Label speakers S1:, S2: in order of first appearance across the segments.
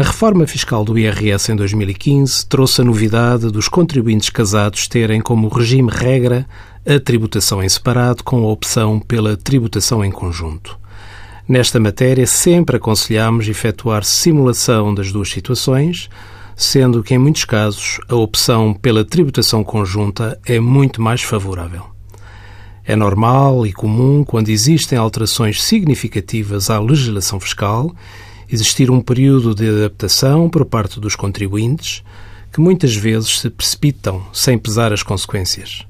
S1: A reforma fiscal do IRS em 2015 trouxe a novidade dos contribuintes casados terem como regime regra a tributação em separado com a opção pela tributação em conjunto. Nesta matéria, sempre aconselhamos efetuar simulação das duas situações, sendo que, em muitos casos, a opção pela tributação conjunta é muito mais favorável. É normal e comum, quando existem alterações significativas à legislação fiscal, existir um período de adaptação por parte dos contribuintes que muitas vezes se precipitam sem pesar as consequências.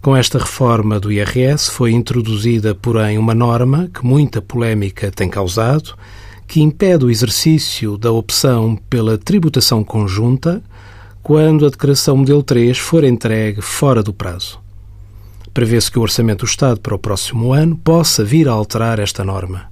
S1: Com esta reforma do IRS foi introduzida, porém, uma norma que muita polémica tem causado, que impede o exercício da opção pela tributação conjunta quando a declaração modelo 3 for entregue fora do prazo. Prevê-se que o Orçamento do Estado para o próximo ano possa vir a alterar esta norma.